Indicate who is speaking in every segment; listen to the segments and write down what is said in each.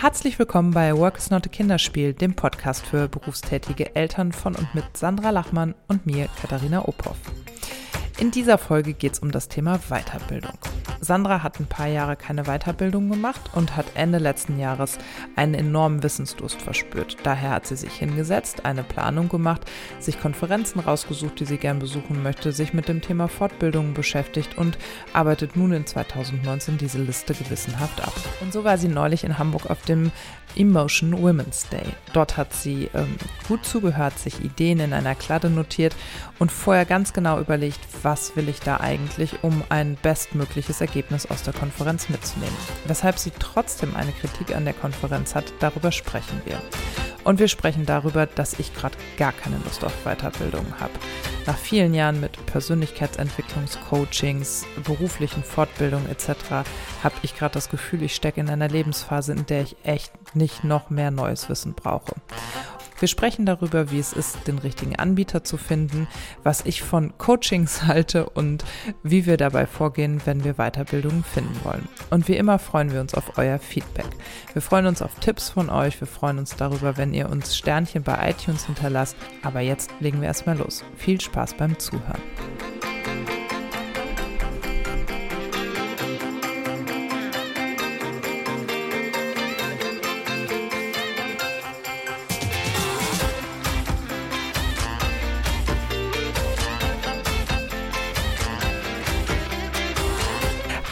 Speaker 1: Herzlich willkommen bei Work is not a Kinderspiel, dem Podcast für berufstätige Eltern von und mit Sandra Lachmann und mir, Katharina Ophoff. In dieser Folge geht es um das Thema Weiterbildung. Sandra hat ein paar Jahre keine Weiterbildung gemacht und hat Ende letzten Jahres einen enormen Wissensdurst verspürt. Daher hat sie sich hingesetzt, eine Planung gemacht, sich Konferenzen rausgesucht, die sie gern besuchen möchte, sich mit dem Thema Fortbildung beschäftigt und arbeitet nun in 2019 diese Liste gewissenhaft ab. Und so war sie neulich in Hamburg auf dem Emotion Women's Day. Dort hat sie ähm, gut zugehört, sich Ideen in einer Kladde notiert und vorher ganz genau überlegt, was will ich da eigentlich, um ein bestmögliches Ergebnis aus der Konferenz mitzunehmen. Weshalb sie trotzdem eine Kritik an der Konferenz hat, darüber sprechen wir. Und wir sprechen darüber, dass ich gerade gar keine Lust auf Weiterbildung habe. Nach vielen Jahren mit Persönlichkeitsentwicklungscoachings, beruflichen Fortbildungen etc. habe ich gerade das Gefühl, ich stecke in einer Lebensphase, in der ich echt nicht noch mehr neues Wissen brauche. Wir sprechen darüber, wie es ist, den richtigen Anbieter zu finden, was ich von Coachings halte und wie wir dabei vorgehen, wenn wir Weiterbildungen finden wollen. Und wie immer freuen wir uns auf euer Feedback. Wir freuen uns auf Tipps von euch, wir freuen uns darüber, wenn ihr uns Sternchen bei iTunes hinterlasst. Aber jetzt legen wir erstmal los. Viel Spaß beim Zuhören.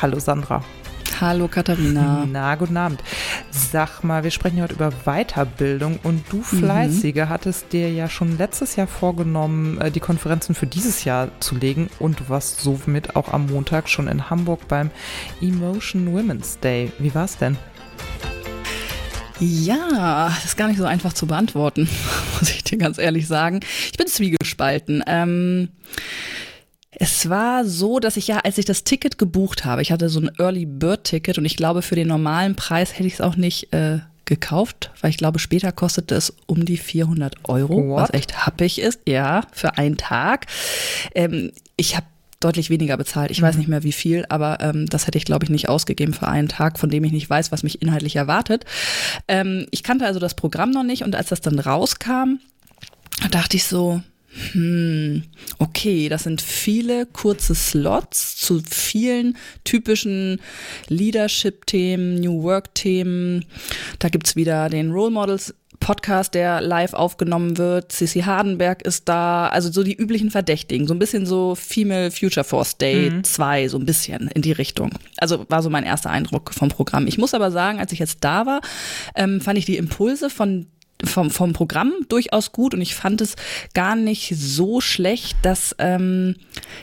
Speaker 1: Hallo Sandra.
Speaker 2: Hallo Katharina.
Speaker 1: Na, guten Abend. Sag mal, wir sprechen heute über Weiterbildung und du mhm. Fleißige mhm. hattest dir ja schon letztes Jahr vorgenommen, äh, die Konferenzen für dieses Jahr zu legen und du warst somit auch am Montag schon in Hamburg beim Emotion Women's Day. Wie war's denn?
Speaker 2: Ja, das ist gar nicht so einfach zu beantworten, muss ich dir ganz ehrlich sagen. Ich bin zwiegespalten. Ähm, es war so, dass ich ja, als ich das Ticket gebucht habe, ich hatte so ein Early Bird Ticket und ich glaube, für den normalen Preis hätte ich es auch nicht äh, gekauft, weil ich glaube, später kostete es um die 400 Euro, What? was echt happig ist, ja, für einen Tag. Ähm, ich habe deutlich weniger bezahlt. Ich mhm. weiß nicht mehr wie viel, aber ähm, das hätte ich, glaube ich, nicht ausgegeben für einen Tag, von dem ich nicht weiß, was mich inhaltlich erwartet. Ähm, ich kannte also das Programm noch nicht und als das dann rauskam, dachte ich so, hm, okay, das sind viele kurze Slots zu vielen typischen Leadership-Themen, New Work-Themen. Da gibt's wieder den Role Models Podcast, der live aufgenommen wird. Sissy Hardenberg ist da. Also so die üblichen Verdächtigen. So ein bisschen so Female Future Force Day mhm. 2, so ein bisschen in die Richtung. Also war so mein erster Eindruck vom Programm. Ich muss aber sagen, als ich jetzt da war, ähm, fand ich die Impulse von vom, vom Programm durchaus gut und ich fand es gar nicht so schlecht, dass ähm,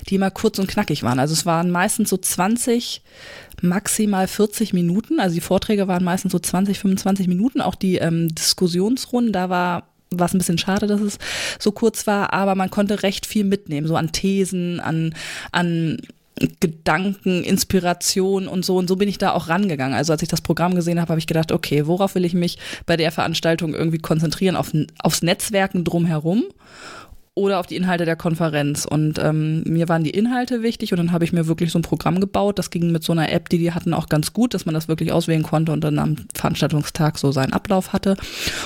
Speaker 2: die immer kurz und knackig waren. Also es waren meistens so 20, maximal 40 Minuten. Also die Vorträge waren meistens so 20, 25 Minuten. Auch die ähm, Diskussionsrunden, da war es ein bisschen schade, dass es so kurz war, aber man konnte recht viel mitnehmen, so an Thesen, an, an Gedanken, Inspiration und so. Und so bin ich da auch rangegangen. Also als ich das Programm gesehen habe, habe ich gedacht, okay, worauf will ich mich bei der Veranstaltung irgendwie konzentrieren? Auf, aufs Netzwerken drumherum oder auf die Inhalte der Konferenz. Und ähm, mir waren die Inhalte wichtig und dann habe ich mir wirklich so ein Programm gebaut. Das ging mit so einer App, die die hatten, auch ganz gut, dass man das wirklich auswählen konnte und dann am Veranstaltungstag so seinen Ablauf hatte.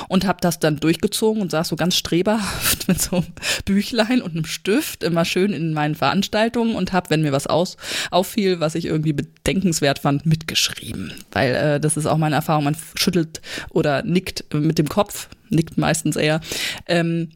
Speaker 2: Und habe das dann durchgezogen und saß so ganz streberhaft mit so einem Büchlein und einem Stift immer schön in meinen Veranstaltungen und habe, wenn mir was aus, auffiel, was ich irgendwie bedenkenswert fand, mitgeschrieben. Weil äh, das ist auch meine Erfahrung, man schüttelt oder nickt mit dem Kopf, nickt meistens eher. Ähm,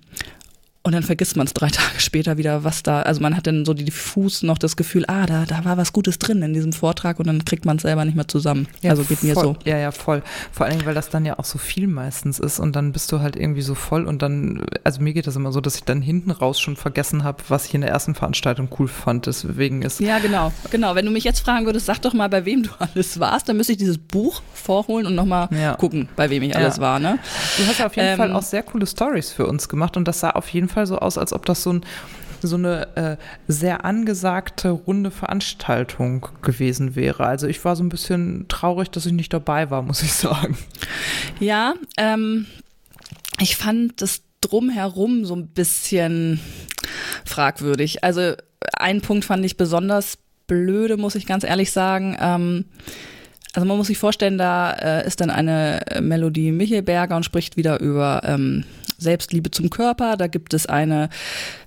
Speaker 2: und dann vergisst man es drei Tage später wieder, was da, also man hat dann so diffus noch das Gefühl, ah, da, da war was Gutes drin in diesem Vortrag und dann kriegt man es selber nicht mehr zusammen.
Speaker 1: Ja,
Speaker 2: also geht
Speaker 1: voll,
Speaker 2: mir so.
Speaker 1: Ja, ja, voll. Vor allen Dingen, weil das dann ja auch so viel meistens ist und dann bist du halt irgendwie so voll und dann, also mir geht das immer so, dass ich dann hinten raus schon vergessen habe, was ich in der ersten Veranstaltung cool fand. Deswegen ist.
Speaker 2: Ja, genau, genau. Wenn du mich jetzt fragen würdest, sag doch mal, bei wem du alles warst, dann müsste ich dieses Buch vorholen und nochmal ja. gucken, bei wem ich ja. alles war. Ne?
Speaker 1: Du hast ja auf jeden ähm, Fall auch sehr coole Stories für uns gemacht und das sah auf jeden Fall so aus, als ob das so, ein, so eine äh, sehr angesagte runde Veranstaltung gewesen wäre. Also ich war so ein bisschen traurig, dass ich nicht dabei war, muss ich sagen.
Speaker 2: Ja, ähm, ich fand das drumherum so ein bisschen fragwürdig. Also ein Punkt fand ich besonders blöde, muss ich ganz ehrlich sagen. Ähm, also man muss sich vorstellen, da äh, ist dann eine Melodie Michelberger und spricht wieder über ähm, Selbstliebe zum Körper. Da gibt es eine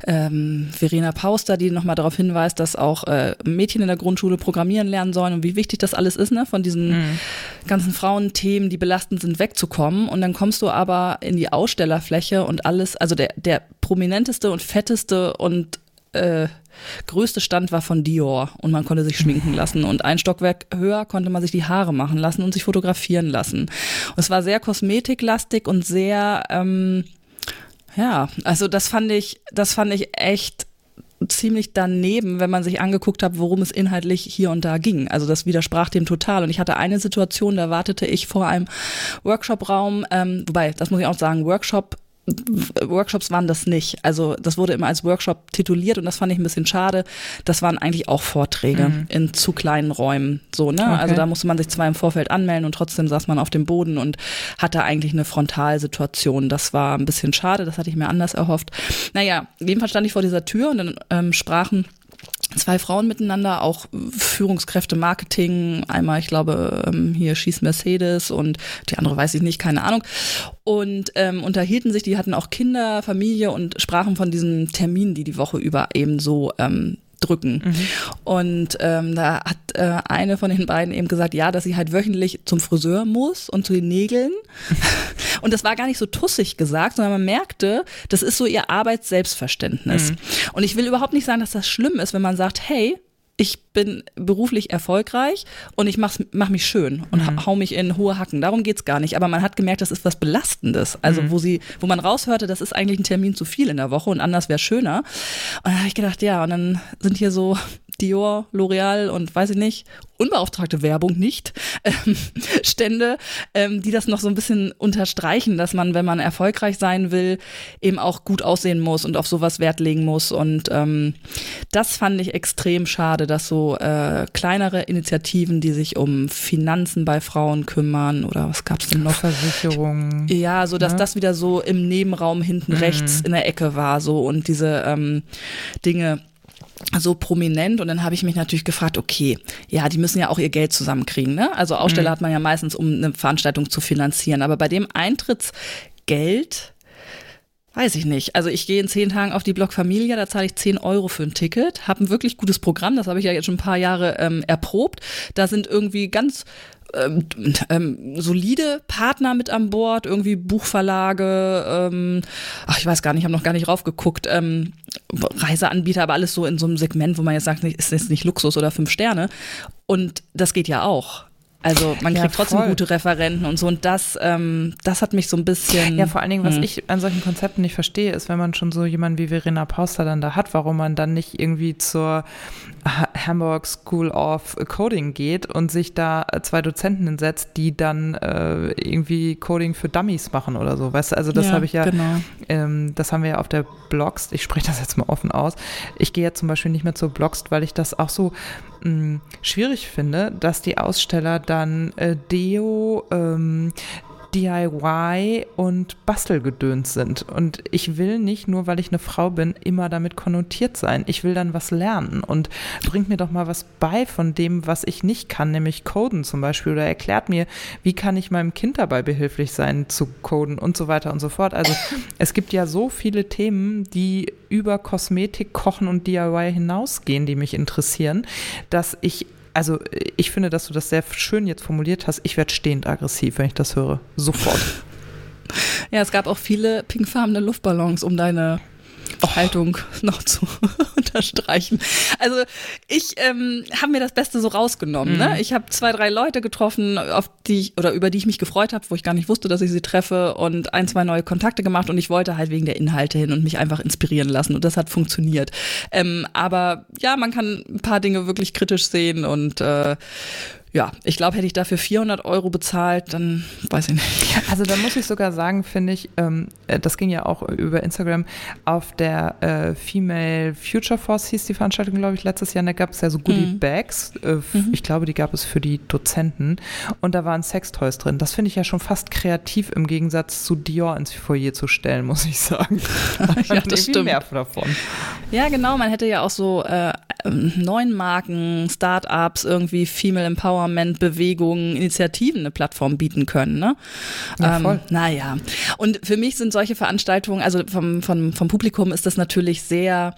Speaker 2: ähm, Verena Pauster, die nochmal darauf hinweist, dass auch äh, Mädchen in der Grundschule programmieren lernen sollen und wie wichtig das alles ist, ne, von diesen mhm. ganzen Frauenthemen, die belastend sind, wegzukommen. Und dann kommst du aber in die Ausstellerfläche und alles, also der, der prominenteste und fetteste und äh, größte Stand war von Dior und man konnte sich schminken lassen und ein Stockwerk höher konnte man sich die Haare machen lassen und sich fotografieren lassen. Und es war sehr kosmetiklastig und sehr, ähm, ja, also das fand ich, das fand ich echt ziemlich daneben, wenn man sich angeguckt hat, worum es inhaltlich hier und da ging. Also das widersprach dem total. Und ich hatte eine Situation, da wartete ich vor einem Workshop-Raum, ähm, wobei, das muss ich auch sagen, Workshop Workshops waren das nicht. Also das wurde immer als Workshop tituliert und das fand ich ein bisschen schade. Das waren eigentlich auch Vorträge mhm. in zu kleinen Räumen. So, ne? Okay. Also da musste man sich zwar im Vorfeld anmelden und trotzdem saß man auf dem Boden und hatte eigentlich eine Frontalsituation. Das war ein bisschen schade, das hatte ich mir anders erhofft. Naja, jedenfalls stand ich vor dieser Tür und dann ähm, sprachen zwei Frauen miteinander, auch Führungskräfte Marketing, einmal, ich glaube, ähm, hier schießt Mercedes und die andere weiß ich nicht, keine Ahnung. Und ähm, unterhielten sich, die hatten auch Kinder, Familie und sprachen von diesen Terminen, die die Woche über eben so ähm, drücken. Mhm. Und ähm, da hat äh, eine von den beiden eben gesagt, ja, dass sie halt wöchentlich zum Friseur muss und zu den Nägeln. und das war gar nicht so tussig gesagt, sondern man merkte, das ist so ihr Arbeitsselbstverständnis. Mhm. Und ich will überhaupt nicht sagen, dass das schlimm ist, wenn man sagt, hey, ich bin beruflich erfolgreich und ich mach's, mach mich schön und mhm. hau mich in hohe Hacken. Darum geht's gar nicht. Aber man hat gemerkt, das ist was Belastendes. Also mhm. wo sie, wo man raushörte, das ist eigentlich ein Termin zu viel in der Woche und anders wäre schöner. Und dann habe ich gedacht, ja, und dann sind hier so Dior, L'Oreal und weiß ich nicht, unbeauftragte Werbung nicht, ähm, Stände, ähm, die das noch so ein bisschen unterstreichen, dass man, wenn man erfolgreich sein will, eben auch gut aussehen muss und auf sowas Wert legen muss. Und ähm, das fand ich extrem schade, dass so äh, kleinere Initiativen, die sich um Finanzen bei Frauen kümmern oder was gab's denn noch?
Speaker 1: Versicherungen.
Speaker 2: Ja, so dass. Ne? das wieder so im Nebenraum hinten mhm. rechts in der Ecke war so und diese ähm, Dinge so prominent und dann habe ich mich natürlich gefragt, okay, ja, die müssen ja auch ihr Geld zusammenkriegen, ne? Also Aussteller mhm. hat man ja meistens, um eine Veranstaltung zu finanzieren, aber bei dem Eintrittsgeld Weiß ich nicht. Also ich gehe in zehn Tagen auf die Blog Familia, da zahle ich zehn Euro für ein Ticket, habe ein wirklich gutes Programm, das habe ich ja jetzt schon ein paar Jahre ähm, erprobt. Da sind irgendwie ganz ähm, ähm, solide Partner mit an Bord, irgendwie Buchverlage, ähm, ach, ich weiß gar nicht, ich habe noch gar nicht raufgeguckt, ähm, Reiseanbieter, aber alles so in so einem Segment, wo man jetzt sagt, ist jetzt nicht Luxus oder fünf Sterne. Und das geht ja auch. Also man kriegt ja, trotzdem gute Referenten und so. Und das, ähm, das hat mich so ein bisschen.
Speaker 1: Ja, vor allen Dingen, was hm. ich an solchen Konzepten nicht verstehe, ist, wenn man schon so jemanden wie Verena Pauster dann da hat, warum man dann nicht irgendwie zur Hamburg School of Coding geht und sich da zwei Dozenten hinsetzt, die dann äh, irgendwie Coding für Dummies machen oder so. Weißt du, also das ja, habe ich ja, genau. ähm, das haben wir ja auf der Blogs, ich spreche das jetzt mal offen aus. Ich gehe ja zum Beispiel nicht mehr zur Blogs, weil ich das auch so mh, mm, schwierig finde, dass die Aussteller dann äh, Deo, ähm, DIY und Bastelgedöns sind. Und ich will nicht, nur weil ich eine Frau bin, immer damit konnotiert sein. Ich will dann was lernen und bringt mir doch mal was bei von dem, was ich nicht kann, nämlich coden zum Beispiel. Oder erklärt mir, wie kann ich meinem Kind dabei behilflich sein zu coden und so weiter und so fort. Also es gibt ja so viele Themen, die über Kosmetik, Kochen und DIY hinausgehen, die mich interessieren, dass ich also ich finde, dass du das sehr schön jetzt formuliert hast. Ich werde stehend aggressiv, wenn ich das höre. Sofort.
Speaker 2: Ja, es gab auch viele pinkfarbene Luftballons um deine. Haltung noch zu unterstreichen. Also ich ähm, habe mir das Beste so rausgenommen. Ne? Mhm. Ne? Ich habe zwei, drei Leute getroffen, auf die ich, oder über die ich mich gefreut habe, wo ich gar nicht wusste, dass ich sie treffe und ein, zwei neue Kontakte gemacht und ich wollte halt wegen der Inhalte hin und mich einfach inspirieren lassen und das hat funktioniert. Ähm, aber ja, man kann ein paar Dinge wirklich kritisch sehen und äh, ja, ich glaube, hätte ich dafür 400 Euro bezahlt, dann weiß ich nicht.
Speaker 1: Also da muss ich sogar sagen, finde ich, ähm, äh, das ging ja auch über Instagram, auf der äh, Female Future Force hieß die Veranstaltung, glaube ich, letztes Jahr, da gab es ja so Goodie mhm. Bags. Äh, mhm. Ich glaube, die gab es für die Dozenten und da waren Sextoys drin. Das finde ich ja schon fast kreativ im Gegensatz zu Dior ins Foyer zu stellen, muss ich sagen.
Speaker 2: ja, das stimmt. mehr davon. Ja, genau, man hätte ja auch so äh, neuen Marken, Startups, irgendwie Female Empowerment, Bewegungen, Initiativen eine Plattform bieten können. Ne? Ja, voll. Ähm, naja. Und für mich sind solche Veranstaltungen, also vom, vom, vom Publikum ist das natürlich sehr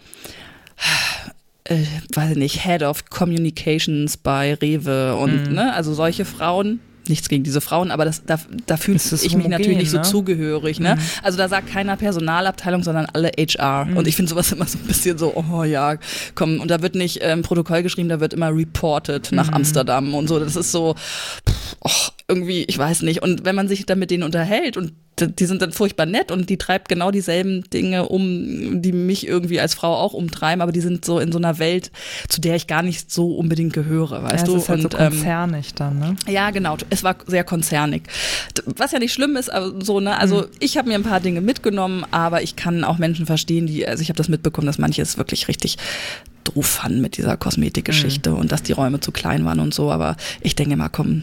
Speaker 2: äh, weiß nicht, Head of Communications bei Rewe und mhm. ne, also solche Frauen, nichts gegen diese Frauen, aber das, da, da fühle ich homogen, mich natürlich nicht ne? so zugehörig. Ne? Mhm. Also da sagt keiner Personalabteilung, sondern alle HR. Mhm. Und ich finde sowas immer so ein bisschen so, oh ja, komm, und da wird nicht ähm, Protokoll geschrieben, da wird immer reported nach mhm. Amsterdam und so. Das ist so, pff, oh, irgendwie, ich weiß nicht. Und wenn man sich dann mit denen unterhält und die sind dann furchtbar nett und die treibt genau dieselben Dinge um, die mich irgendwie als Frau auch umtreiben, aber die sind so in so einer Welt, zu der ich gar nicht so unbedingt gehöre, weißt ja, du?
Speaker 1: Es ist halt und, so ähm, konzernig ähm, dann, ne?
Speaker 2: Ja, genau. Es war sehr konzernig. Was ja nicht schlimm ist, aber so, ne? Also mhm. ich habe mir ein paar Dinge mitgenommen, aber ich kann auch Menschen verstehen, die, also ich habe das mitbekommen, dass manche es wirklich richtig doof fanden mit dieser Kosmetikgeschichte mhm. und dass die Räume zu klein waren und so, aber ich denke mal, komm,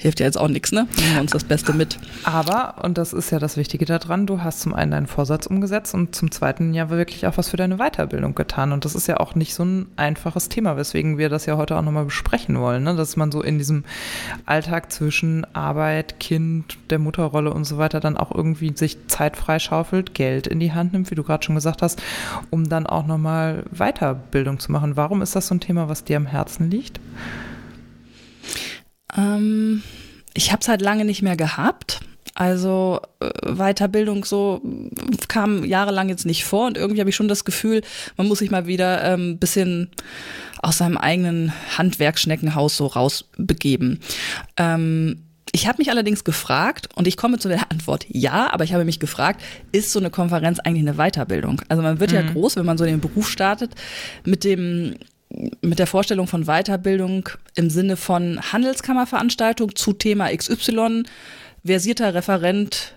Speaker 2: hilft ja jetzt auch nichts, ne? Nehmen wir uns das Beste mit.
Speaker 1: Aber, und das ist ja das Wichtige daran, du hast zum einen deinen Vorsatz umgesetzt und zum zweiten ja wirklich auch was für deine Weiterbildung getan. Und das ist ja auch nicht so ein einfaches Thema, weswegen wir das ja heute auch nochmal besprechen wollen, ne? dass man so in diesem Alltag zwischen Arbeit, Kind, der Mutterrolle und so weiter dann auch irgendwie sich Zeit freischaufelt, Geld in die Hand nimmt, wie du gerade schon gesagt hast, um dann auch nochmal Weiterbildung zu machen. Warum ist das so ein Thema, was dir am Herzen liegt?
Speaker 2: Ähm, ich habe es halt lange nicht mehr gehabt. Also äh, Weiterbildung so kam jahrelang jetzt nicht vor und irgendwie habe ich schon das Gefühl, man muss sich mal wieder ein ähm, bisschen aus seinem eigenen Handwerksschneckenhaus so rausbegeben. Ähm, ich habe mich allerdings gefragt, und ich komme zu der Antwort ja, aber ich habe mich gefragt, ist so eine Konferenz eigentlich eine Weiterbildung? Also man wird mhm. ja groß, wenn man so in den Beruf startet, mit dem mit der Vorstellung von Weiterbildung im Sinne von Handelskammerveranstaltung zu Thema XY, versierter Referent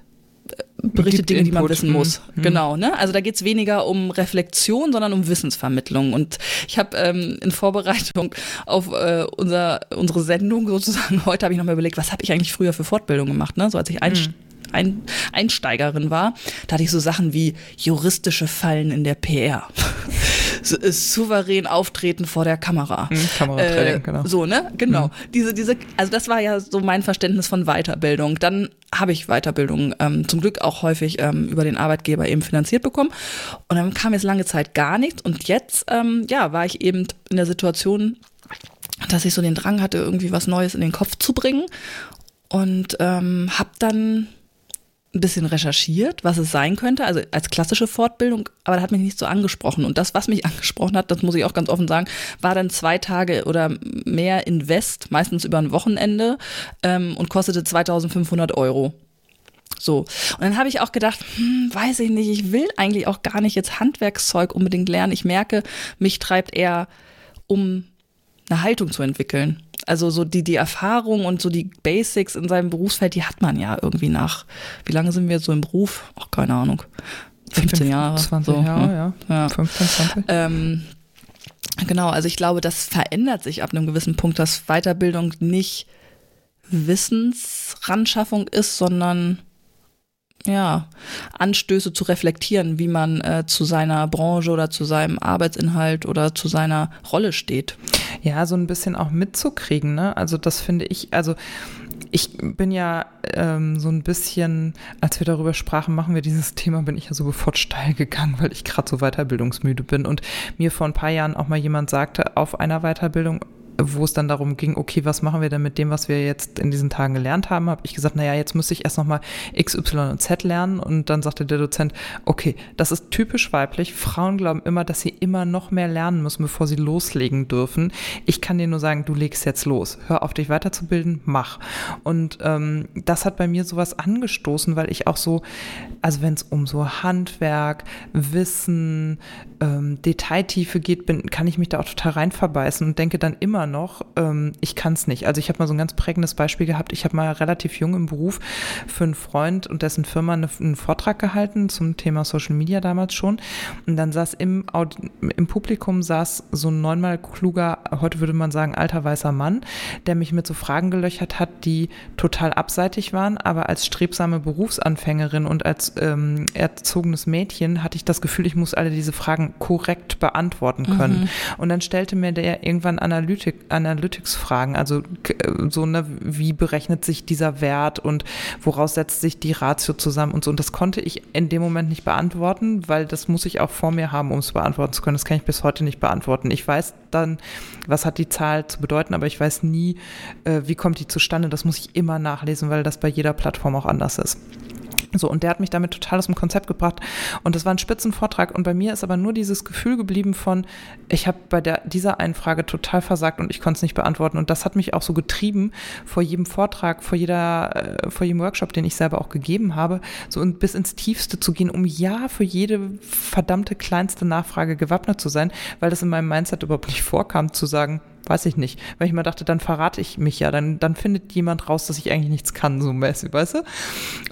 Speaker 2: äh, berichtet Dinge, die man wissen muss. Mhm. Genau, ne? Also da geht's weniger um Reflexion, sondern um Wissensvermittlung. Und ich habe ähm, in Vorbereitung auf äh, unser, unsere Sendung sozusagen heute habe ich nochmal überlegt, was habe ich eigentlich früher für Fortbildung gemacht, ne? So als ich mhm. Ein, Einsteigerin war, da hatte ich so Sachen wie juristische Fallen in der PR souverän auftreten vor der Kamera.
Speaker 1: Mhm, Kameratraining, äh, genau.
Speaker 2: So, ne? Genau. Mhm. Diese, diese, also das war ja so mein Verständnis von Weiterbildung. Dann habe ich Weiterbildung ähm, zum Glück auch häufig ähm, über den Arbeitgeber eben finanziert bekommen. Und dann kam jetzt lange Zeit gar nichts. Und jetzt, ähm, ja, war ich eben in der Situation, dass ich so den Drang hatte, irgendwie was Neues in den Kopf zu bringen. Und ähm, habe dann ein bisschen recherchiert, was es sein könnte, also als klassische Fortbildung, aber das hat mich nicht so angesprochen. Und das, was mich angesprochen hat, das muss ich auch ganz offen sagen, war dann zwei Tage oder mehr Invest, meistens über ein Wochenende ähm, und kostete 2500 Euro. So. Und dann habe ich auch gedacht, hm, weiß ich nicht, ich will eigentlich auch gar nicht jetzt Handwerkszeug unbedingt lernen. Ich merke, mich treibt eher um eine Haltung zu entwickeln also so die, die Erfahrung und so die Basics in seinem Berufsfeld, die hat man ja irgendwie nach. Wie lange sind wir jetzt so im Beruf? Ach, keine Ahnung. 15 Jahre.
Speaker 1: 20
Speaker 2: so,
Speaker 1: Jahre, ne? ja. ja. 15,
Speaker 2: 20. Ähm, genau, also ich glaube, das verändert sich ab einem gewissen Punkt, dass Weiterbildung nicht Wissensranschaffung ist, sondern ja, Anstöße zu reflektieren, wie man äh, zu seiner Branche oder zu seinem Arbeitsinhalt oder zu seiner Rolle steht.
Speaker 1: Ja, so ein bisschen auch mitzukriegen, ne? Also das finde ich, also ich bin ja ähm, so ein bisschen, als wir darüber sprachen, machen wir dieses Thema, bin ich ja so sofort steil gegangen, weil ich gerade so weiterbildungsmüde bin und mir vor ein paar Jahren auch mal jemand sagte, auf einer Weiterbildung, wo es dann darum ging, okay, was machen wir denn mit dem, was wir jetzt in diesen Tagen gelernt haben, habe ich gesagt, naja, jetzt müsste ich erst nochmal X, Y und Z lernen. Und dann sagte der Dozent, okay, das ist typisch weiblich. Frauen glauben immer, dass sie immer noch mehr lernen müssen, bevor sie loslegen dürfen. Ich kann dir nur sagen, du legst jetzt los. Hör auf, dich weiterzubilden, mach. Und ähm, das hat bei mir sowas angestoßen, weil ich auch so, also wenn es um so Handwerk, Wissen, ähm, Detailtiefe geht, bin, kann ich mich da auch total reinverbeißen und denke dann immer, immer noch, ähm, ich kann es nicht. Also ich habe mal so ein ganz prägendes Beispiel gehabt. Ich habe mal relativ jung im Beruf für einen Freund und dessen Firma eine, einen Vortrag gehalten zum Thema Social Media damals schon. Und dann saß im, im Publikum saß so ein neunmal kluger, heute würde man sagen, alter weißer Mann, der mich mit so Fragen gelöchert hat, die total abseitig waren, aber als strebsame Berufsanfängerin und als ähm, erzogenes Mädchen hatte ich das Gefühl, ich muss alle diese Fragen korrekt beantworten können. Mhm. Und dann stellte mir der irgendwann Analytik, Analytics-Fragen, also so ne, wie berechnet sich dieser Wert und woraus setzt sich die Ratio zusammen und so. Und das konnte ich in dem Moment nicht beantworten, weil das muss ich auch vor mir haben, um es beantworten zu können. Das kann ich bis heute nicht beantworten. Ich weiß dann, was hat die Zahl zu bedeuten, aber ich weiß nie, äh, wie kommt die zustande. Das muss ich immer nachlesen, weil das bei jeder Plattform auch anders ist. So, und der hat mich damit total aus dem Konzept gebracht. Und das war ein Spitzenvortrag. Und bei mir ist aber nur dieses Gefühl geblieben von, ich habe bei der, dieser einen Frage total versagt und ich konnte es nicht beantworten. Und das hat mich auch so getrieben, vor jedem Vortrag, vor jeder, äh, vor jedem Workshop, den ich selber auch gegeben habe, so bis ins Tiefste zu gehen, um ja für jede verdammte kleinste Nachfrage gewappnet zu sein, weil das in meinem Mindset überhaupt nicht vorkam, zu sagen, weiß ich nicht. Weil ich mir dachte, dann verrate ich mich ja, dann, dann findet jemand raus, dass ich eigentlich nichts kann, so mäßig, weißt du? Und,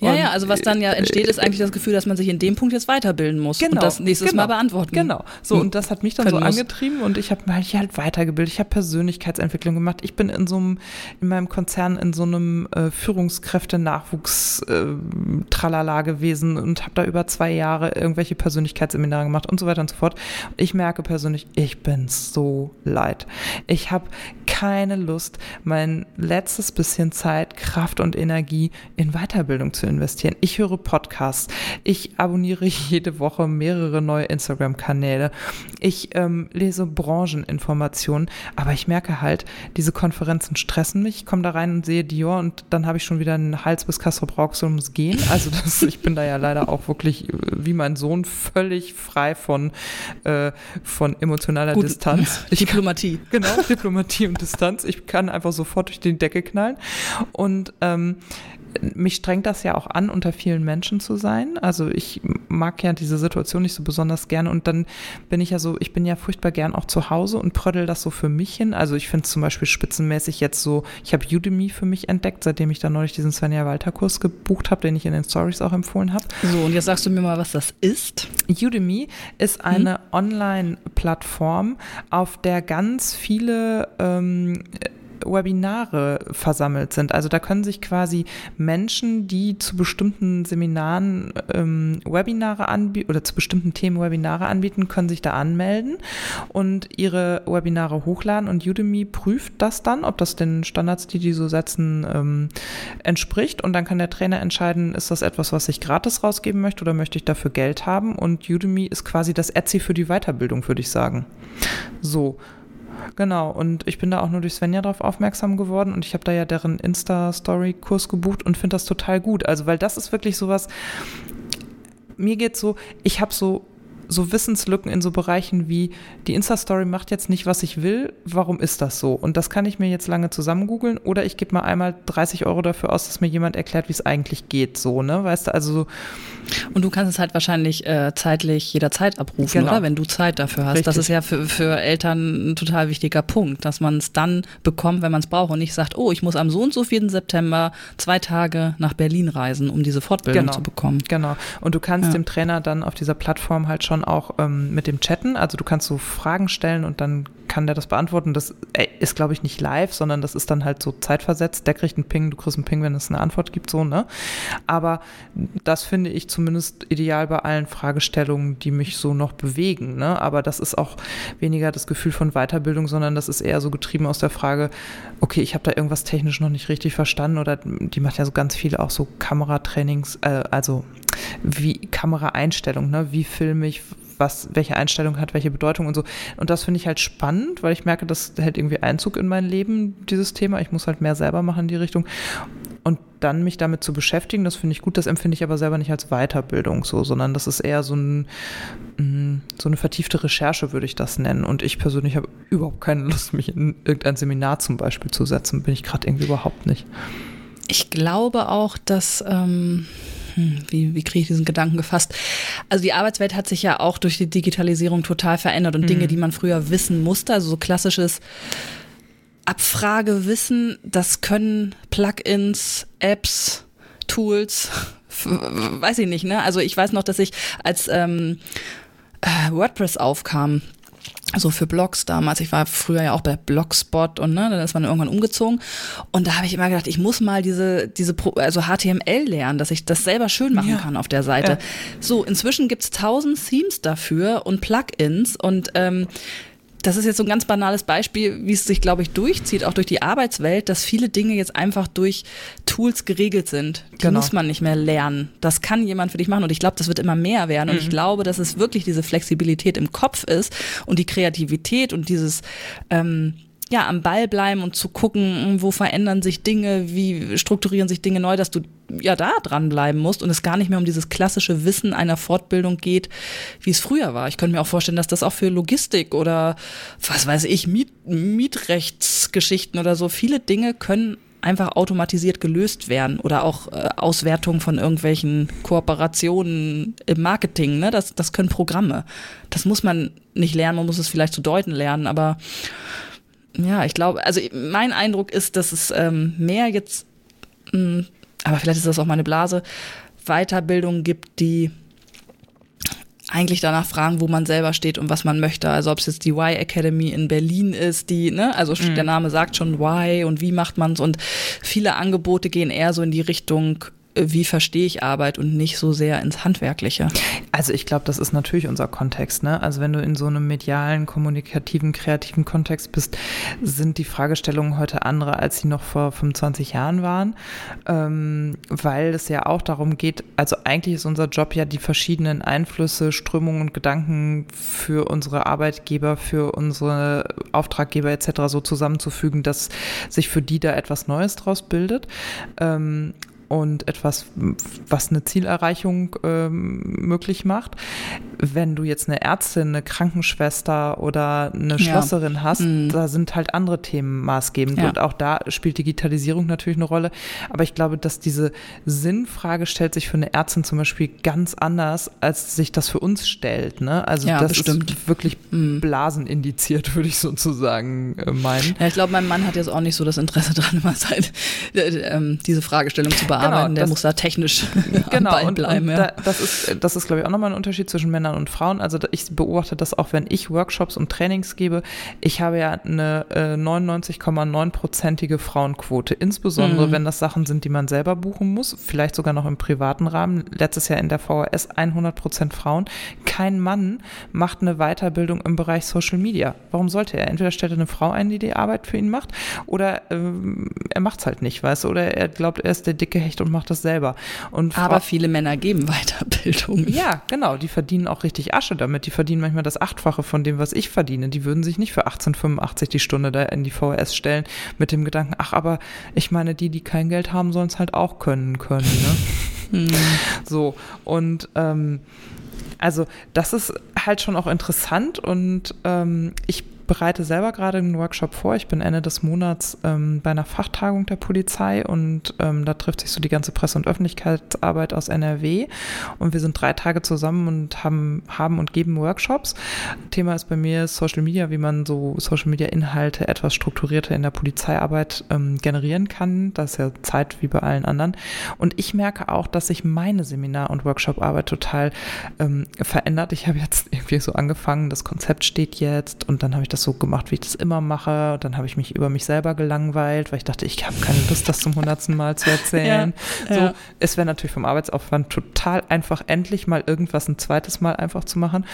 Speaker 2: ja, ja, also was dann ja entsteht, ist eigentlich das Gefühl, dass man sich in dem Punkt jetzt weiterbilden muss
Speaker 1: genau,
Speaker 2: und das nächstes
Speaker 1: genau,
Speaker 2: Mal beantworten.
Speaker 1: Genau, so und das hat mich dann so muss. angetrieben und ich habe mich halt weitergebildet. Ich habe Persönlichkeitsentwicklung gemacht. Ich bin in so einem, in meinem Konzern in so einem äh, Führungskräfte-Nachwuchs-Tralala äh, gewesen und habe da über zwei Jahre irgendwelche Persönlichkeitsseminare gemacht und so weiter und so fort. Ich merke persönlich, ich bin so leid. Ich ich habe keine Lust, mein letztes bisschen Zeit, Kraft und Energie in Weiterbildung zu investieren. Ich höre Podcasts, ich abonniere jede Woche mehrere neue Instagram-Kanäle, ich ähm, lese Brancheninformationen, aber ich merke halt, diese Konferenzen stressen mich. Ich komme da rein und sehe Dior und dann habe ich schon wieder einen Hals bis Castro Brauxel und muss gehen. Also das, ich bin da ja leider auch wirklich wie mein Sohn völlig frei von, äh, von emotionaler Gut, Distanz.
Speaker 2: Ich Diplomatie.
Speaker 1: Genau, Diplomatie und Distanz. Ich kann einfach sofort durch die Decke knallen. Und ähm, mich strengt das ja auch an, unter vielen Menschen zu sein. Also ich mag ja diese Situation nicht so besonders gerne und dann bin ich ja so, ich bin ja furchtbar gern auch zu Hause und prödel das so für mich hin. Also ich finde es zum Beispiel spitzenmäßig jetzt so, ich habe Udemy für mich entdeckt, seitdem ich da neulich diesen Svenja Walter Kurs gebucht habe, den ich in den Stories auch empfohlen habe.
Speaker 2: So und jetzt sagst du mir mal, was das ist.
Speaker 1: Udemy ist eine hm? Online-Plattform, auf der ganz viele ähm, Webinare versammelt sind. Also da können sich quasi Menschen, die zu bestimmten Seminaren ähm, Webinare anbieten oder zu bestimmten Themen Webinare anbieten, können sich da anmelden und ihre Webinare hochladen und Udemy prüft das dann, ob das den Standards, die die so setzen, ähm, entspricht und dann kann der Trainer entscheiden, ist das etwas, was ich gratis rausgeben möchte oder möchte ich dafür Geld haben und Udemy ist quasi das Etsy für die Weiterbildung, würde ich sagen. So. Genau, und ich bin da auch nur durch Svenja drauf aufmerksam geworden und ich habe da ja deren Insta-Story-Kurs gebucht und finde das total gut. Also, weil das ist wirklich sowas, mir geht so, ich habe so so Wissenslücken in so Bereichen wie die Insta-Story macht jetzt nicht, was ich will, warum ist das so? Und das kann ich mir jetzt lange zusammen googeln oder ich gebe mal einmal 30 Euro dafür aus, dass mir jemand erklärt, wie es eigentlich geht, so, ne? Weißt du, also so.
Speaker 2: Und du kannst es halt wahrscheinlich äh, zeitlich jederzeit abrufen, genau. oder? Wenn du Zeit dafür hast. Richtig. Das ist ja für, für Eltern ein total wichtiger Punkt, dass man es dann bekommt, wenn man es braucht und nicht sagt, oh, ich muss am so und so 4. September zwei Tage nach Berlin reisen, um diese Fortbildung
Speaker 1: genau.
Speaker 2: zu bekommen.
Speaker 1: Genau. Und du kannst ja. dem Trainer dann auf dieser Plattform halt schon auch ähm, mit dem Chatten, also du kannst so Fragen stellen und dann kann der das beantworten. Das ist, glaube ich, nicht live, sondern das ist dann halt so zeitversetzt. Der kriegt einen Ping, du kriegst einen Ping, wenn es eine Antwort gibt, so, ne? Aber das finde ich zumindest ideal bei allen Fragestellungen, die mich so noch bewegen, ne? Aber das ist auch weniger das Gefühl von Weiterbildung, sondern das ist eher so getrieben aus der Frage, okay, ich habe da irgendwas technisch noch nicht richtig verstanden oder die macht ja so ganz viele auch so Kameratrainings, äh, also wie Kameraeinstellung, ne? Wie filme ich, was, welche Einstellung hat, welche Bedeutung und so. Und das finde ich halt spannend, weil ich merke, das hält irgendwie Einzug in mein Leben, dieses Thema. Ich muss halt mehr selber machen in die Richtung. Und dann mich damit zu beschäftigen, das finde ich gut, das empfinde ich aber selber nicht als Weiterbildung so, sondern das ist eher so, ein, mm, so eine vertiefte Recherche, würde ich das nennen. Und ich persönlich habe überhaupt keine Lust, mich in irgendein Seminar zum Beispiel zu setzen. Bin ich gerade irgendwie überhaupt nicht.
Speaker 2: Ich glaube auch, dass ähm, hm, wie, wie kriege ich diesen Gedanken gefasst? Also die Arbeitswelt hat sich ja auch durch die Digitalisierung total verändert und mhm. Dinge, die man früher wissen musste, also so klassisches Abfragewissen, das können Plugins, Apps, Tools, weiß ich nicht, ne? Also ich weiß noch, dass ich als ähm, äh, WordPress aufkam, so für Blogs damals. Ich war früher ja auch bei Blogspot und ne, dann ist man irgendwann umgezogen. Und da habe ich immer gedacht, ich muss mal diese, diese Pro also HTML lernen, dass ich das selber schön machen ja. kann auf der Seite. Ja. So, inzwischen gibt's tausend Themes dafür und Plugins und ähm, das ist jetzt so ein ganz banales Beispiel, wie es sich, glaube ich, durchzieht, auch durch die Arbeitswelt, dass viele Dinge jetzt einfach durch Tools geregelt sind. Die genau. muss man nicht mehr lernen. Das kann jemand für dich machen und ich glaube, das wird immer mehr werden. Und mhm. ich glaube, dass es wirklich diese Flexibilität im Kopf ist und die Kreativität und dieses ähm, ja, am Ball bleiben und zu gucken, wo verändern sich Dinge, wie strukturieren sich Dinge neu, dass du ja da dranbleiben musst und es gar nicht mehr um dieses klassische Wissen einer Fortbildung geht, wie es früher war. Ich könnte mir auch vorstellen, dass das auch für Logistik oder was weiß ich, Miet Mietrechtsgeschichten oder so, viele Dinge können einfach automatisiert gelöst werden oder auch äh, Auswertung von irgendwelchen Kooperationen im Marketing. Ne? Das, das können Programme. Das muss man nicht lernen, man muss es vielleicht zu deuten lernen, aber ja, ich glaube, also mein Eindruck ist, dass es ähm, mehr jetzt, mh, hm, aber vielleicht ist das auch meine Blase, Weiterbildung gibt, die eigentlich danach fragen, wo man selber steht und was man möchte. Also ob es jetzt die Y Academy in Berlin ist, die, ne, also mhm. der Name sagt schon Y und wie macht man es und viele Angebote gehen eher so in die Richtung, wie verstehe ich Arbeit und nicht so sehr ins Handwerkliche.
Speaker 1: Also ich glaube, das ist natürlich unser Kontext. Ne? Also wenn du in so einem medialen, kommunikativen, kreativen Kontext bist, sind die Fragestellungen heute andere, als sie noch vor 25 Jahren waren, ähm, weil es ja auch darum geht, also eigentlich ist unser Job ja die verschiedenen Einflüsse, Strömungen und Gedanken für unsere Arbeitgeber, für unsere Auftraggeber etc. so zusammenzufügen, dass sich für die da etwas Neues draus bildet. Ähm, und etwas, was eine Zielerreichung ähm, möglich macht. Wenn du jetzt eine Ärztin, eine Krankenschwester oder eine ja. Schlosserin hast, mhm. da sind halt andere Themen maßgebend. Ja. Und auch da spielt Digitalisierung natürlich eine Rolle. Aber ich glaube, dass diese Sinnfrage stellt sich für eine Ärztin zum Beispiel ganz anders, als sich das für uns stellt. Ne? Also ja, das bestimmt. ist wirklich mhm. blasenindiziert, würde ich sozusagen äh, meinen.
Speaker 2: Ja, ich glaube, mein Mann hat jetzt auch nicht so das Interesse dran, immer Zeit, äh, äh, diese Fragestellung zu beantworten genau, der muss da technisch genau, am Ball bleiben. Und, und ja.
Speaker 1: da, das ist, das ist glaube ich, auch nochmal ein Unterschied zwischen Männern und Frauen. Also ich beobachte das auch, wenn ich Workshops und Trainings gebe. Ich habe ja eine äh, 99,9-prozentige Frauenquote, insbesondere mhm. wenn das Sachen sind, die man selber buchen muss, vielleicht sogar noch im privaten Rahmen. Letztes Jahr in der VHS 100 Prozent Frauen. Kein Mann macht eine Weiterbildung im Bereich Social Media. Warum sollte er? Entweder stellt er eine Frau ein, die die Arbeit für ihn macht, oder ähm, er macht es halt nicht, weißt du, oder er glaubt, er ist der dicke Hecht und macht das selber. Und
Speaker 2: Aber viele Männer geben Weiterbildung.
Speaker 1: Ja, genau. Die verdienen auch richtig Asche damit. Die verdienen manchmal das Achtfache von dem, was ich verdiene. Die würden sich nicht für 18,85 die Stunde da in die VHS stellen mit dem Gedanken, ach, aber ich meine, die, die kein Geld haben, sollen es halt auch können können. Ne? hm. So, und ähm, also das ist halt schon auch interessant und ähm, ich bereite selber gerade einen Workshop vor. Ich bin Ende des Monats ähm, bei einer Fachtagung der Polizei und ähm, da trifft sich so die ganze Presse- und Öffentlichkeitsarbeit aus NRW und wir sind drei Tage zusammen und haben, haben und geben Workshops. Thema ist bei mir Social Media, wie man so Social Media Inhalte etwas strukturierter in der Polizeiarbeit ähm, generieren kann. Das ist ja Zeit wie bei allen anderen. Und ich merke auch, dass sich meine Seminar- und Workshop-Arbeit total ähm, verändert. Ich habe jetzt irgendwie so angefangen, das Konzept steht jetzt und dann habe ich das so gemacht, wie ich das immer mache. Und dann habe ich mich über mich selber gelangweilt, weil ich dachte, ich habe keine Lust, das zum hundertsten Mal zu erzählen. Ja, so, ja. es wäre natürlich vom Arbeitsaufwand total einfach, endlich mal irgendwas ein zweites Mal einfach zu machen.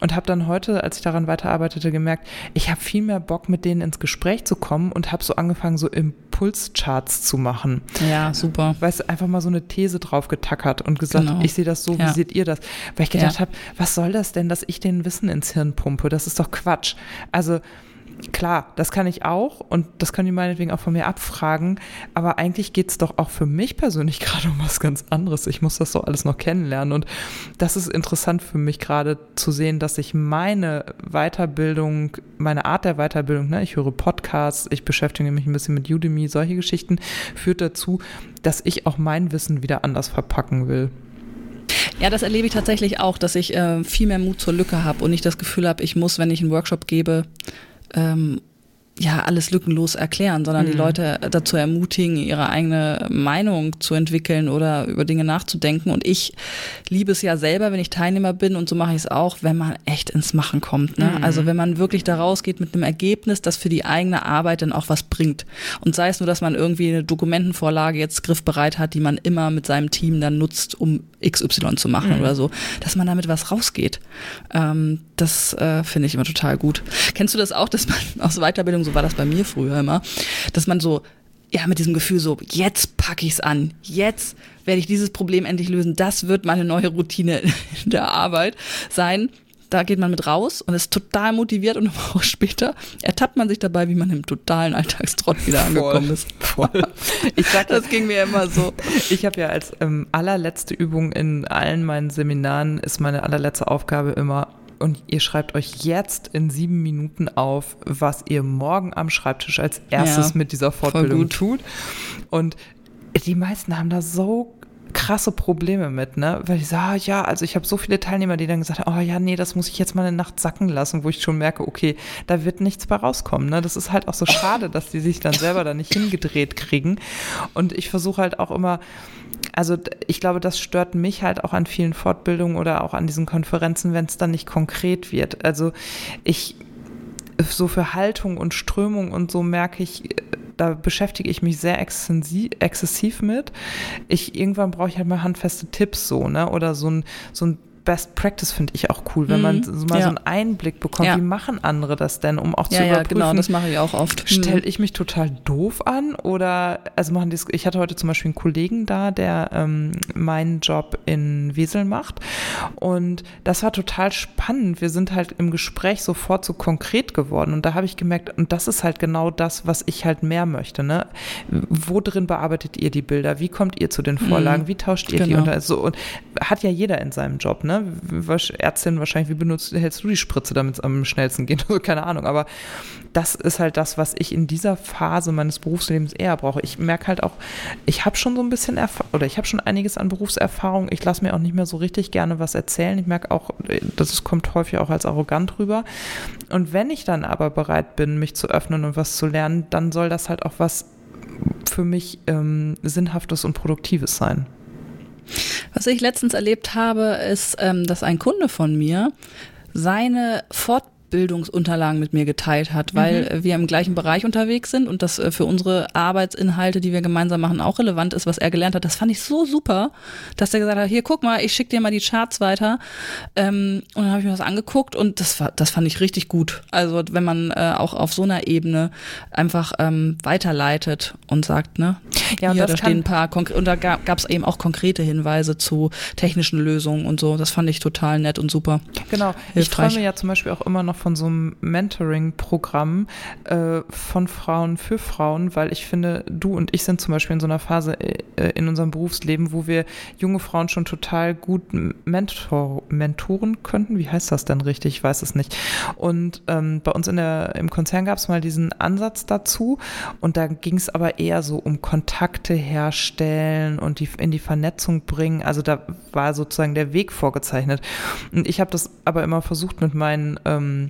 Speaker 1: Und habe dann heute, als ich daran weiterarbeitete, gemerkt, ich habe viel mehr Bock, mit denen ins Gespräch zu kommen und habe so angefangen, so Impulscharts zu machen.
Speaker 2: Ja, super.
Speaker 1: Weißt du, einfach mal so eine These drauf getackert und gesagt, genau. ich sehe das so, ja. wie seht ihr das? Weil ich gedacht habe, was soll das denn, dass ich den Wissen ins Hirn pumpe? Das ist doch Quatsch. Also klar, das kann ich auch und das können die meinetwegen auch von mir abfragen, aber eigentlich geht es doch auch für mich persönlich gerade um was ganz anderes. Ich muss das doch alles noch kennenlernen und das ist interessant für mich gerade zu sehen, dass ich meine Weiterbildung, meine Art der Weiterbildung, ne, ich höre Podcasts, ich beschäftige mich ein bisschen mit Udemy, solche Geschichten, führt dazu, dass ich auch mein Wissen wieder anders verpacken will.
Speaker 2: Ja, das erlebe ich tatsächlich auch, dass ich äh, viel mehr Mut zur Lücke habe und nicht das Gefühl habe, ich muss, wenn ich einen Workshop gebe, ähm, ja alles lückenlos erklären, sondern mhm. die Leute dazu ermutigen, ihre eigene Meinung zu entwickeln oder über Dinge nachzudenken. Und ich liebe es ja selber, wenn ich Teilnehmer bin und so mache ich es auch, wenn man echt ins Machen kommt. Ne? Mhm. Also wenn man wirklich da rausgeht mit einem Ergebnis, das für die eigene Arbeit dann auch was bringt. Und sei es nur, dass man irgendwie eine Dokumentenvorlage jetzt griffbereit hat, die man immer mit seinem Team dann nutzt, um XY zu machen mhm. oder so, dass man damit was rausgeht. Ähm, das äh, finde ich immer total gut. Kennst du das auch, dass man aus Weiterbildung so war das bei mir früher immer, dass man so ja, mit diesem Gefühl so, jetzt packe ich es an, jetzt werde ich dieses Problem endlich lösen, das wird meine neue Routine in der Arbeit sein. Da geht man mit raus und ist total motiviert und eine Woche später ertappt man sich dabei, wie man im totalen Alltagstrott wieder angekommen ist. Voll. Ich sag, das ging mir immer so.
Speaker 1: Ich habe ja als ähm, allerletzte Übung in allen meinen Seminaren ist meine allerletzte Aufgabe immer und ihr schreibt euch jetzt in sieben Minuten auf, was ihr morgen am Schreibtisch als erstes ja, mit dieser Fortbildung tut. Und die meisten haben da so krasse Probleme mit, ne? Weil ich sage, ah, ja, also ich habe so viele Teilnehmer, die dann gesagt haben, oh ja, nee, das muss ich jetzt mal eine Nacht sacken lassen, wo ich schon merke, okay, da wird nichts bei rauskommen, ne? Das ist halt auch so schade, dass die sich dann selber da nicht hingedreht kriegen. Und ich versuche halt auch immer, also ich glaube, das stört mich halt auch an vielen Fortbildungen oder auch an diesen Konferenzen, wenn es dann nicht konkret wird. Also ich so für Haltung und Strömung und so merke ich, da beschäftige ich mich sehr exzessiv mit. Ich irgendwann brauche ich halt mal handfeste Tipps so, ne? Oder so ein, so ein Best Practice finde ich auch cool, wenn mhm. man so mal ja. so einen Einblick bekommt, ja. wie machen andere das denn, um auch zu ja, überprüfen. Ja,
Speaker 2: genau, das mache ich auch oft.
Speaker 1: Stelle mhm. ich mich total doof an oder, also machen die, ich hatte heute zum Beispiel einen Kollegen da, der ähm, meinen Job in Wesel macht und das war total spannend. Wir sind halt im Gespräch sofort so konkret geworden und da habe ich gemerkt, und das ist halt genau das, was ich halt mehr möchte, ne? Wo drin bearbeitet ihr die Bilder? Wie kommt ihr zu den Vorlagen? Mhm. Wie tauscht ihr genau. die unter? So, und hat ja jeder in seinem Job, ne? Ärztin wahrscheinlich, wie benutzt, hältst du die Spritze, damit es am schnellsten geht? Keine Ahnung, aber das ist halt das, was ich in dieser Phase meines Berufslebens eher brauche. Ich merke halt auch, ich habe schon so ein bisschen Erf oder ich habe schon einiges an Berufserfahrung. Ich lasse mir auch nicht mehr so richtig gerne was erzählen. Ich merke auch, das kommt häufig auch als arrogant rüber. Und wenn ich dann aber bereit bin, mich zu öffnen und was zu lernen, dann soll das halt auch was für mich ähm, Sinnhaftes und Produktives sein.
Speaker 2: Was ich letztens erlebt habe, ist, ähm, dass ein Kunde von mir seine Fortbildung Bildungsunterlagen mit mir geteilt hat, weil mhm. wir im gleichen Bereich unterwegs sind und das äh, für unsere Arbeitsinhalte, die wir gemeinsam machen, auch relevant ist, was er gelernt hat. Das fand ich so super, dass er gesagt hat, hier guck mal, ich schicke dir mal die Charts weiter. Ähm, und dann habe ich mir das angeguckt und das war, das fand ich richtig gut. Also wenn man äh, auch auf so einer Ebene einfach ähm, weiterleitet und sagt, ne, ja, und hier, da stehen ein paar und da gab es eben auch konkrete Hinweise zu technischen Lösungen und so. Das fand ich total nett und super.
Speaker 1: Genau. Hilfreich. Ich träume ja zum Beispiel auch immer noch von so einem Mentoring-Programm äh, von Frauen für Frauen, weil ich finde, du und ich sind zum Beispiel in so einer Phase äh, in unserem Berufsleben, wo wir junge Frauen schon total gut Mentor, mentoren könnten. Wie heißt das denn richtig? Ich weiß es nicht. Und ähm, bei uns in der, im Konzern gab es mal diesen Ansatz dazu und da ging es aber eher so um Kontakte herstellen und die in die Vernetzung bringen. Also da war sozusagen der Weg vorgezeichnet. Und ich habe das aber immer versucht mit meinen ähm,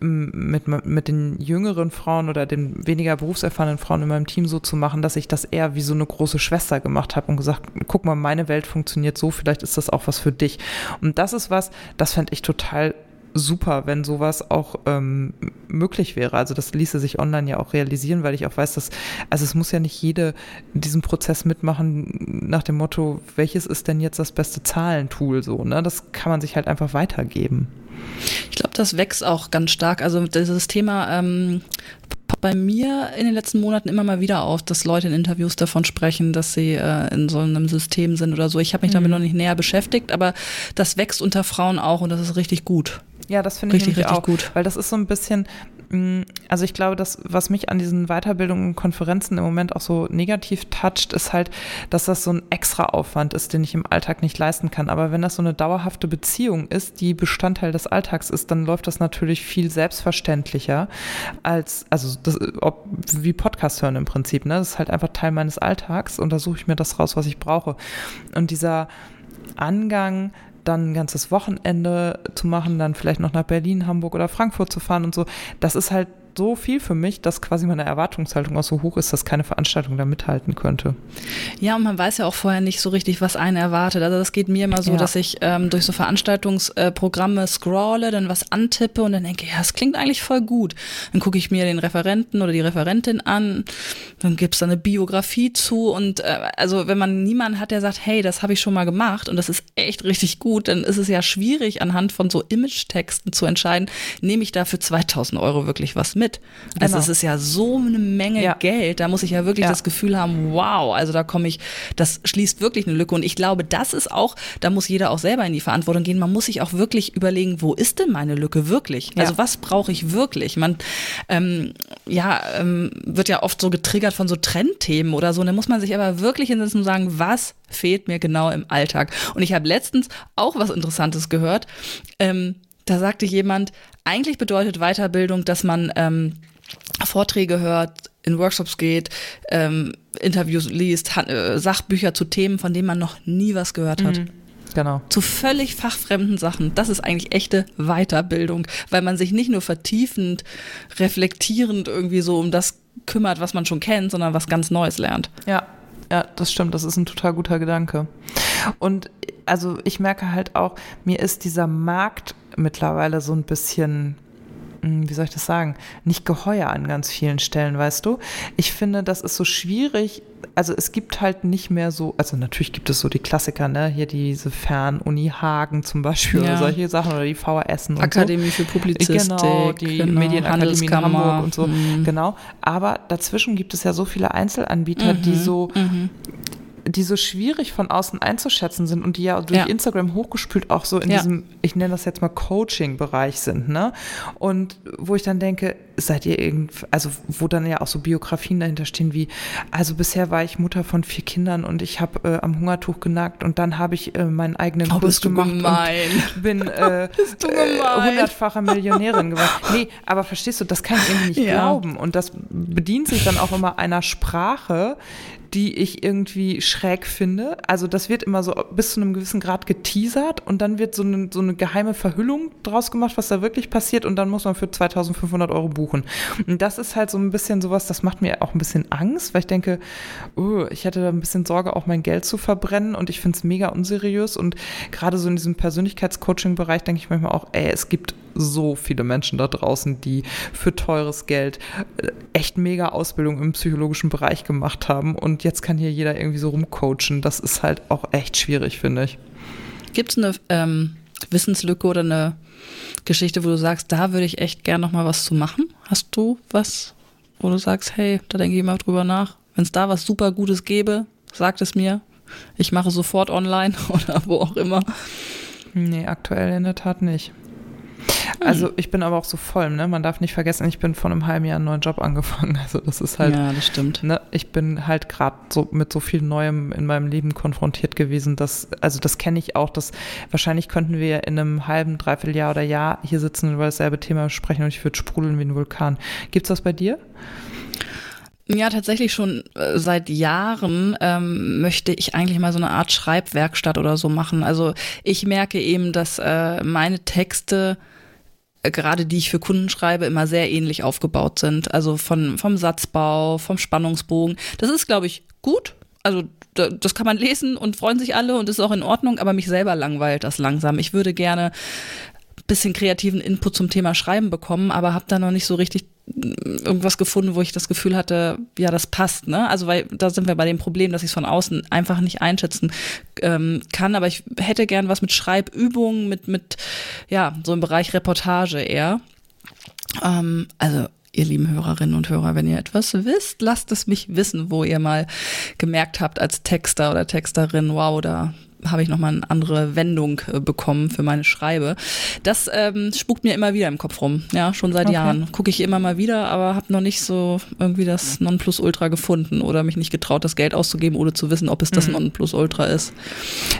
Speaker 1: mit, mit den jüngeren Frauen oder den weniger berufserfahrenen Frauen in meinem Team so zu machen, dass ich das eher wie so eine große Schwester gemacht habe und gesagt, guck mal, meine Welt funktioniert so, vielleicht ist das auch was für dich. Und das ist was, das fände ich total super, wenn sowas auch ähm, möglich wäre. Also das ließe sich online ja auch realisieren, weil ich auch weiß, dass, also es muss ja nicht jede diesen Prozess mitmachen nach dem Motto, welches ist denn jetzt das beste Zahlentool so, ne? Das kann man sich halt einfach weitergeben.
Speaker 2: Ich glaube, das wächst auch ganz stark. Also dieses Thema ähm, bei mir in den letzten Monaten immer mal wieder auf, dass Leute in Interviews davon sprechen, dass sie äh, in so einem System sind oder so. Ich habe mich damit mhm. noch nicht näher beschäftigt, aber das wächst unter Frauen auch und das ist richtig gut.
Speaker 1: Ja, das finde ich richtig, richtig auch, gut. Weil das ist so ein bisschen, also ich glaube, das, was mich an diesen Weiterbildungen und Konferenzen im Moment auch so negativ toucht, ist halt, dass das so ein extra Aufwand ist, den ich im Alltag nicht leisten kann. Aber wenn das so eine dauerhafte Beziehung ist, die Bestandteil des Alltags ist, dann läuft das natürlich viel selbstverständlicher als, also das, ob, wie Podcast hören im Prinzip. Ne? Das ist halt einfach Teil meines Alltags und da suche ich mir das raus, was ich brauche. Und dieser Angang, dann ein ganzes Wochenende zu machen, dann vielleicht noch nach Berlin, Hamburg oder Frankfurt zu fahren und so, das ist halt so viel für mich, dass quasi meine Erwartungshaltung auch so hoch ist, dass keine Veranstaltung da mithalten könnte.
Speaker 2: Ja, und man weiß ja auch vorher nicht so richtig, was einen erwartet. Also das geht mir immer so, ja. dass ich ähm, durch so Veranstaltungsprogramme scrolle, dann was antippe und dann denke, ja, das klingt eigentlich voll gut. Dann gucke ich mir den Referenten oder die Referentin an, dann gibt es da eine Biografie zu und äh, also wenn man niemanden hat, der sagt, hey, das habe ich schon mal gemacht und das ist echt richtig gut, dann ist es ja schwierig anhand von so Image-Texten zu entscheiden, nehme ich da für 2000 Euro wirklich was mit. Also genau. es ist ja so eine Menge ja. Geld, da muss ich ja wirklich ja. das Gefühl haben, wow, also da komme ich, das schließt wirklich eine Lücke und ich glaube, das ist auch, da muss jeder auch selber in die Verantwortung gehen, man muss sich auch wirklich überlegen, wo ist denn meine Lücke wirklich? Ja. Also was brauche ich wirklich? Man, ähm, ja, ähm, wird ja oft so getriggert von so Trendthemen oder so und da muss man sich aber wirklich hinsetzen und sagen, was fehlt mir genau im Alltag? Und ich habe letztens auch was Interessantes gehört, ähm, da sagte jemand, eigentlich bedeutet Weiterbildung, dass man ähm, Vorträge hört, in Workshops geht, ähm, Interviews liest, äh, Sachbücher zu Themen, von denen man noch nie was gehört hat. Mhm.
Speaker 1: Genau.
Speaker 2: Zu völlig fachfremden Sachen. Das ist eigentlich echte Weiterbildung, weil man sich nicht nur vertiefend, reflektierend irgendwie so um das kümmert, was man schon kennt, sondern was ganz Neues lernt.
Speaker 1: Ja, ja, das stimmt. Das ist ein total guter Gedanke. Und also ich merke halt auch, mir ist dieser Markt mittlerweile so ein bisschen hm, wie soll ich das sagen, nicht geheuer an ganz vielen Stellen, weißt du? Ich finde, das ist so schwierig. Also es gibt halt nicht mehr so, also natürlich gibt es so die Klassiker, ne? Hier diese Fernuni Hagen zum Beispiel ja. oder solche Sachen oder die VHS und
Speaker 2: Akademie
Speaker 1: so.
Speaker 2: für Publizistik.
Speaker 1: Genau, die genau, Medienakademie in Hamburg und so. Mhm. Genau. Aber dazwischen gibt es ja so viele Einzelanbieter, mhm. die so, mhm die so schwierig von außen einzuschätzen sind und die ja durch ja. Instagram hochgespült auch so in ja. diesem, ich nenne das jetzt mal Coaching-Bereich sind, ne? Und wo ich dann denke, seid ihr irgend, also wo dann ja auch so Biografien dahinter stehen wie, also bisher war ich Mutter von vier Kindern und ich habe äh, am Hungertuch genagt und dann habe ich äh, meinen eigenen
Speaker 2: oh, Kurs gemacht gemein.
Speaker 1: und bin äh, hundertfache äh, Millionärin geworden. Nee, aber verstehst du, das kann ich irgendwie nicht ja. glauben und das bedient sich dann auch immer einer Sprache, die ich irgendwie schräg finde. Also das wird immer so bis zu einem gewissen Grad geteasert und dann wird so eine, so eine geheime Verhüllung draus gemacht, was da wirklich passiert und dann muss man für 2500 Euro buchen. Und das ist halt so ein bisschen sowas, das macht mir auch ein bisschen Angst, weil ich denke, oh, ich hätte da ein bisschen Sorge, auch mein Geld zu verbrennen und ich finde es mega unseriös und gerade so in diesem Persönlichkeitscoaching-Bereich denke ich manchmal auch, ey, es gibt so viele Menschen da draußen, die für teures Geld äh, echt mega Ausbildung im psychologischen Bereich gemacht haben. Und jetzt kann hier jeder irgendwie so rumcoachen. Das ist halt auch echt schwierig, finde ich.
Speaker 2: Gibt es eine ähm, Wissenslücke oder eine Geschichte, wo du sagst, da würde ich echt gern noch mal was zu machen? Hast du was, wo du sagst, hey, da denke ich mal drüber nach. Wenn es da was super Gutes gäbe, sagt es mir. Ich mache sofort online oder wo auch immer.
Speaker 1: Nee, aktuell in der Tat nicht. Also ich bin aber auch so voll, ne? Man darf nicht vergessen, ich bin vor einem halben Jahr einen neuen Job angefangen. Also das ist halt.
Speaker 2: Ja, das stimmt.
Speaker 1: Ne? Ich bin halt gerade so mit so viel Neuem in meinem Leben konfrontiert gewesen, dass, also das kenne ich auch, dass wahrscheinlich könnten wir in einem halben, dreiviertel Jahr oder Jahr hier sitzen und über dasselbe Thema sprechen und ich würde sprudeln wie ein Vulkan. Gibt's das bei dir?
Speaker 2: Ja, tatsächlich schon äh, seit Jahren ähm, möchte ich eigentlich mal so eine Art Schreibwerkstatt oder so machen. Also ich merke eben, dass äh, meine Texte äh, gerade die ich für Kunden schreibe, immer sehr ähnlich aufgebaut sind. Also von, vom Satzbau, vom Spannungsbogen. Das ist, glaube ich, gut. Also das kann man lesen und freuen sich alle und ist auch in Ordnung, aber mich selber langweilt das langsam. Ich würde gerne bisschen kreativen Input zum Thema Schreiben bekommen, aber habe da noch nicht so richtig irgendwas gefunden, wo ich das Gefühl hatte, ja, das passt, ne? Also weil da sind wir bei dem Problem, dass ich es von außen einfach nicht einschätzen ähm, kann. Aber ich hätte gern was mit Schreibübungen, mit mit ja so im Bereich Reportage eher. Ähm, also ihr lieben Hörerinnen und Hörer, wenn ihr etwas wisst, lasst es mich wissen, wo ihr mal gemerkt habt als Texter oder Texterin, wow, da habe ich nochmal eine andere Wendung äh, bekommen für meine Schreibe. Das ähm, spukt mir immer wieder im Kopf rum, ja, schon seit okay. Jahren. Gucke ich immer mal wieder, aber habe noch nicht so irgendwie das Nonplusultra gefunden oder mich nicht getraut, das Geld auszugeben, ohne zu wissen, ob es das mhm. Nonplusultra ist.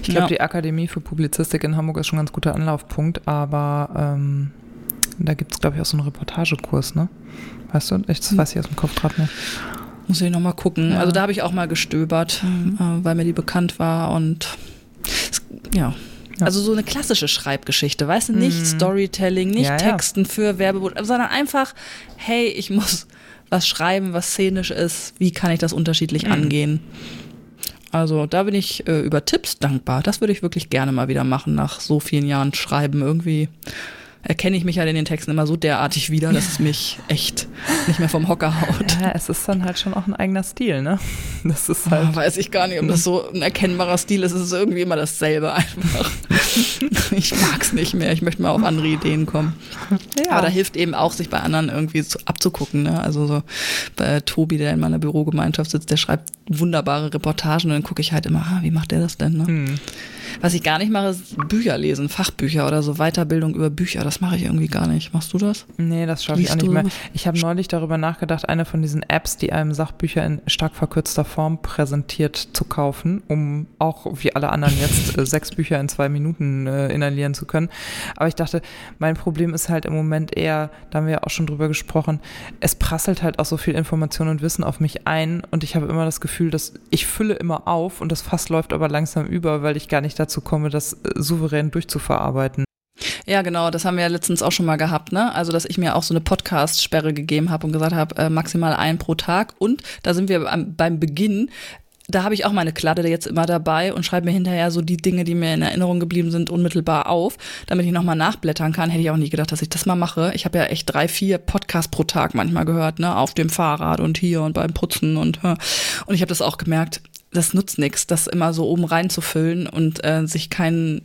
Speaker 1: Ich glaube, ja. die Akademie für Publizistik in Hamburg ist schon ein ganz guter Anlaufpunkt, aber ähm, da gibt es, glaube ich, auch so einen Reportagekurs, ne? Weißt du, ich, das hm. weiß ich aus dem Kopf gerade nicht.
Speaker 2: Muss ich nochmal gucken. Ja. Also da habe ich auch mal gestöbert, mhm. äh, weil mir die bekannt war und ja. Ja. Also so eine klassische Schreibgeschichte, weißt du, nicht mm. Storytelling, nicht ja, Texten für Werbebotschaften, sondern einfach, hey, ich muss was schreiben, was szenisch ist, wie kann ich das unterschiedlich mm. angehen? Also da bin ich äh, über Tipps dankbar. Das würde ich wirklich gerne mal wieder machen nach so vielen Jahren Schreiben irgendwie erkenne ich mich halt in den Texten immer so derartig wieder, dass es mich echt nicht mehr vom Hocker haut.
Speaker 1: Ja, es ist dann halt schon auch ein eigener Stil, ne?
Speaker 2: Das ist halt. Oh, weiß ich gar nicht, ob das so ein erkennbarer Stil ist. Es ist irgendwie immer dasselbe einfach. ich mag es nicht mehr. Ich möchte mal auf andere Ideen kommen. Ja. Aber da hilft eben auch, sich bei anderen irgendwie zu, abzugucken. Ne? Also so bei Tobi, der in meiner Bürogemeinschaft sitzt, der schreibt wunderbare Reportagen und dann gucke ich halt immer, ah, wie macht der das denn? Ne? Hm. Was ich gar nicht mache, ist Bücher lesen, Fachbücher oder so Weiterbildung über Bücher. Das mache ich irgendwie gar nicht. Machst du das?
Speaker 1: Nee, das schaffe ich auch nicht mehr. Ich habe neulich darüber nachgedacht, eine von diesen Apps, die einem Sachbücher in stark verkürzter Form präsentiert, zu kaufen, um auch wie alle anderen jetzt äh, sechs Bücher in zwei Minuten äh, inhalieren zu können. Aber ich dachte, mein Problem ist halt im Moment eher, da haben wir ja auch schon drüber gesprochen, es prasselt halt auch so viel Information und Wissen auf mich ein und ich habe immer das Gefühl, dass ich fülle immer auf und das Fass läuft aber langsam über, weil ich gar nicht dazu komme, das äh, souverän durchzuverarbeiten.
Speaker 2: Ja, genau, das haben wir ja letztens auch schon mal gehabt, ne? Also, dass ich mir auch so eine Podcast-Sperre gegeben habe und gesagt habe, äh, maximal ein pro Tag. Und da sind wir beim, beim Beginn, da habe ich auch meine Kladde jetzt immer dabei und schreibe mir hinterher so die Dinge, die mir in Erinnerung geblieben sind, unmittelbar auf, damit ich nochmal nachblättern kann. Hätte ich auch nie gedacht, dass ich das mal mache. Ich habe ja echt drei, vier Podcasts pro Tag manchmal gehört, ne? Auf dem Fahrrad und hier und beim Putzen und und ich habe das auch gemerkt, das nutzt nichts, das immer so oben reinzufüllen und äh, sich kein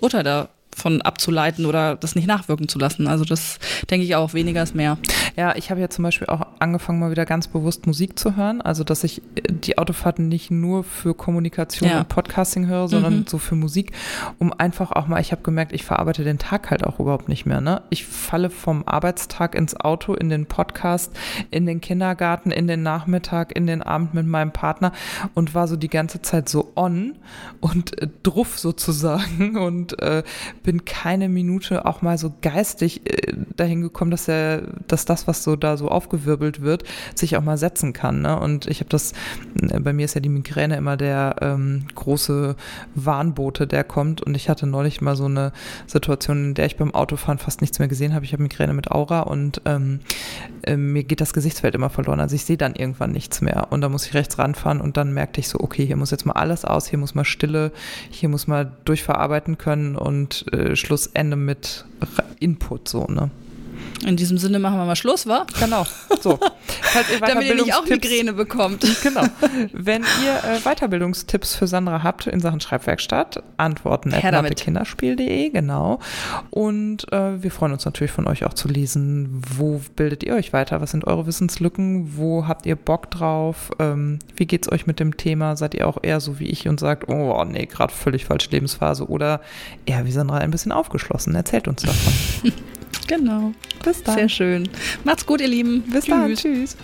Speaker 2: Urteil da von abzuleiten oder das nicht nachwirken zu lassen. Also das denke ich auch, weniger ist mehr.
Speaker 1: Ja, ich habe ja zum Beispiel auch angefangen, mal wieder ganz bewusst Musik zu hören. Also dass ich äh, die Autofahrten nicht nur für Kommunikation ja. und Podcasting höre, sondern mhm. so für Musik, um einfach auch mal, ich habe gemerkt, ich verarbeite den Tag halt auch überhaupt nicht mehr. Ne? Ich falle vom Arbeitstag ins Auto, in den Podcast, in den Kindergarten, in den Nachmittag, in den Abend mit meinem Partner und war so die ganze Zeit so on und äh, druff sozusagen und äh, bin keine Minute auch mal so geistig äh, dahin gekommen, dass er, dass das, was so da so aufgewirbelt wird, sich auch mal setzen kann. Ne? Und ich habe das, äh, bei mir ist ja die Migräne immer der ähm, große Warnbote, der kommt. Und ich hatte neulich mal so eine Situation, in der ich beim Autofahren fast nichts mehr gesehen habe. Ich habe Migräne mit Aura und ähm, äh, mir geht das Gesichtsfeld immer verloren. Also ich sehe dann irgendwann nichts mehr. Und da muss ich rechts ranfahren und dann merkte ich so, okay, hier muss jetzt mal alles aus, hier muss mal Stille, hier muss mal durchverarbeiten können und äh, Schlussende mit Input so, ne?
Speaker 2: In diesem Sinne machen wir mal Schluss, wa?
Speaker 1: Genau. So.
Speaker 2: Falls ihr Damit ihr nicht auch Migräne bekommt.
Speaker 1: Genau. Wenn ihr äh, Weiterbildungstipps für Sandra habt in Sachen Schreibwerkstatt, antworten at kinderspiel.de, genau. Und äh, wir freuen uns natürlich von euch auch zu lesen, wo bildet ihr euch weiter? Was sind eure Wissenslücken? Wo habt ihr Bock drauf? Ähm, wie geht's euch mit dem Thema? Seid ihr auch eher so wie ich und sagt, oh nee, gerade völlig falsche Lebensphase oder eher wie Sandra ein bisschen aufgeschlossen? Erzählt uns davon.
Speaker 2: Genau.
Speaker 1: Bis dann.
Speaker 2: Sehr schön. Macht's gut, ihr Lieben.
Speaker 1: Bis Tschüss. dann. Tschüss.